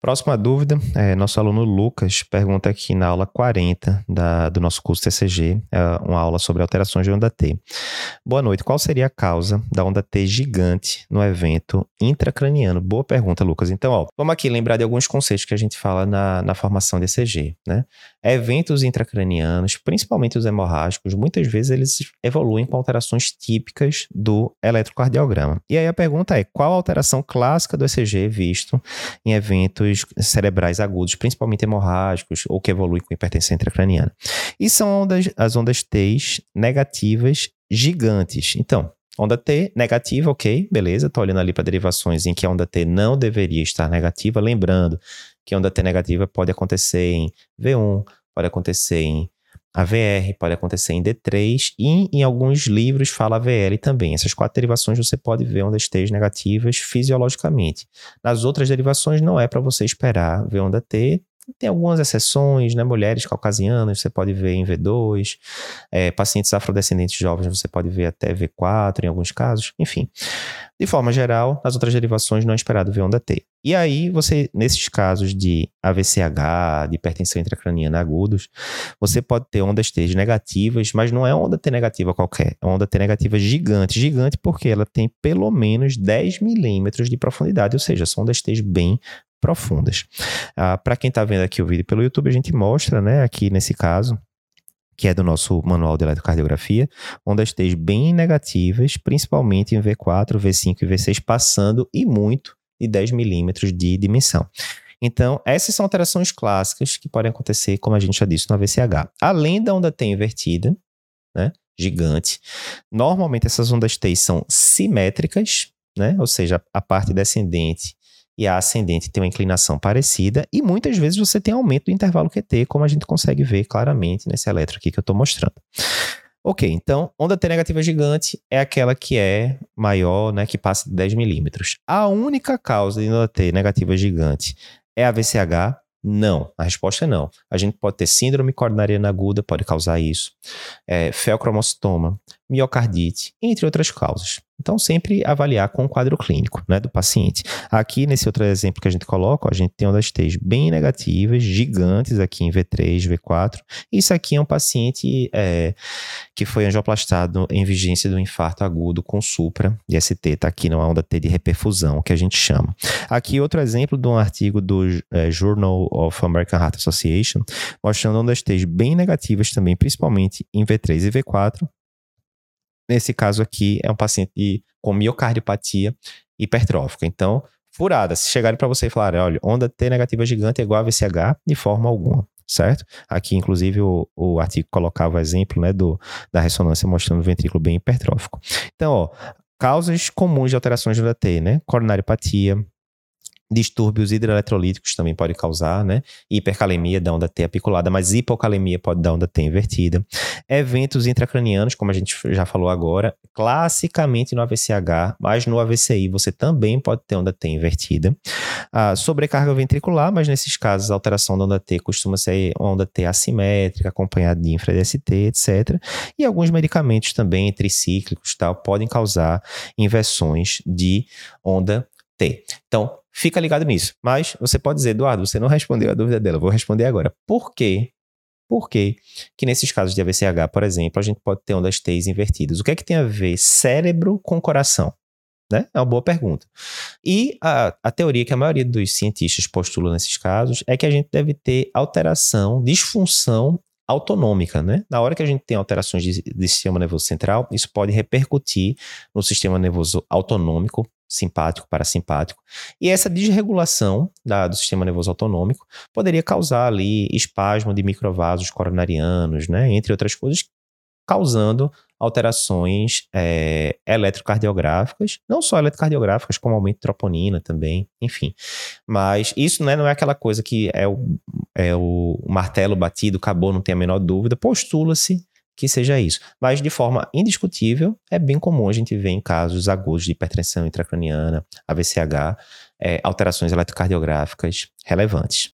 Próxima dúvida, é, nosso aluno Lucas pergunta aqui na aula 40 da, do nosso curso TCG, é uma aula sobre alterações de onda T. Boa noite, qual seria a causa da onda T gigante no evento intracraniano? Boa pergunta, Lucas. Então, ó, vamos aqui lembrar de alguns conceitos que a gente fala na, na formação de ECG, né? Eventos intracranianos, principalmente os hemorrágicos, muitas vezes eles evoluem com alterações típicas do eletrocardiograma. E aí a pergunta é, qual a alteração clássica do ECG visto em eventos cerebrais agudos, principalmente hemorrágicos, ou que evoluem com hipertensão intracraniana. E são ondas, as ondas T negativas gigantes. Então, Onda T negativa, ok, beleza. Estou olhando ali para derivações em que a onda T não deveria estar negativa. Lembrando que a onda T negativa pode acontecer em V1, pode acontecer em AVR, pode acontecer em D3 e em alguns livros fala AVL também. Essas quatro derivações você pode ver ondas T negativas fisiologicamente. Nas outras derivações não é para você esperar ver onda T, tem algumas exceções, né? Mulheres caucasianas você pode ver em V2, é, pacientes afrodescendentes jovens você pode ver até V4 em alguns casos, enfim. De forma geral, nas outras derivações não é esperado ver onda T. E aí, você, nesses casos de AVCH, de hipertensão intracraniana agudos, você pode ter ondas T negativas, mas não é onda T negativa qualquer, é onda T negativa gigante. Gigante porque ela tem pelo menos 10 milímetros de profundidade, ou seja, são ondas T bem profundas. Ah, Para quem está vendo aqui o vídeo pelo YouTube, a gente mostra, né, aqui nesse caso, que é do nosso manual de eletrocardiografia, ondas T bem negativas, principalmente em V4, V5 e V6, passando e muito de 10 milímetros de dimensão. Então, essas são alterações clássicas que podem acontecer, como a gente já disse, no AVCH. Além da onda T invertida, né, gigante, normalmente essas ondas T são simétricas, né, ou seja, a parte descendente e a ascendente tem uma inclinação parecida, e muitas vezes você tem aumento do intervalo QT, como a gente consegue ver claramente nesse eletro aqui que eu estou mostrando. Ok, então, onda T negativa gigante é aquela que é maior, né, que passa de 10 milímetros. A única causa de onda T negativa gigante é a VCH? Não, a resposta é não. A gente pode ter síndrome coronariana aguda, pode causar isso, é, feocromocitoma, miocardite, entre outras causas. Então, sempre avaliar com o quadro clínico né, do paciente. Aqui, nesse outro exemplo que a gente coloca, a gente tem ondas T bem negativas, gigantes aqui em V3, V4. Isso aqui é um paciente é, que foi angioplastado em vigência do infarto agudo com supra de ST. Está aqui numa onda T de reperfusão, que a gente chama. Aqui, outro exemplo de um artigo do é, Journal of American Heart Association, mostrando ondas T bem negativas também, principalmente em V3 e V4, Nesse caso aqui, é um paciente com miocardiopatia hipertrófica. Então, furada. Se chegarem para você e falarem, olha, onda T negativa gigante é igual a VCH, de forma alguma, certo? Aqui, inclusive, o, o artigo colocava exemplo né, do, da ressonância mostrando o ventrículo bem hipertrófico. Então, ó, causas comuns de alterações onda T, né? Coronariopatia, Distúrbios hidroeletrolíticos também pode causar, né? Hipercalemia da onda T apiculada, mas hipocalemia pode dar onda T invertida. Eventos intracranianos, como a gente já falou agora, classicamente no AVCH, mas no AVCI você também pode ter onda T invertida. Sobrecarga ventricular, mas nesses casos a alteração da onda T costuma ser onda T assimétrica, acompanhada de infra-DST, etc. E alguns medicamentos também tricíclicos tal podem causar inversões de onda T. Então, Fica ligado nisso. Mas você pode dizer, Eduardo, você não respondeu a dúvida dela. Vou responder agora. Por quê? Por quê que nesses casos de AVCH, por exemplo, a gente pode ter ondas T's invertidas? O que é que tem a ver cérebro com coração? Né? É uma boa pergunta. E a, a teoria que a maioria dos cientistas postulam nesses casos é que a gente deve ter alteração, disfunção autonômica, né? Na hora que a gente tem alterações de, de, sistema nervoso central, isso pode repercutir no sistema nervoso autonômico, simpático, parasimpático. E essa desregulação da, do sistema nervoso autonômico poderia causar ali espasmo de microvasos coronarianos, né? Entre outras coisas, causando alterações é, eletrocardiográficas, não só eletrocardiográficas, como aumento de troponina também, enfim. Mas isso né, não é aquela coisa que é o, é o martelo batido, acabou, não tem a menor dúvida. Postula-se que seja isso. Mas, de forma indiscutível, é bem comum a gente ver em casos agudos de hipertensão intracraniana, AVCH, é, alterações eletrocardiográficas relevantes.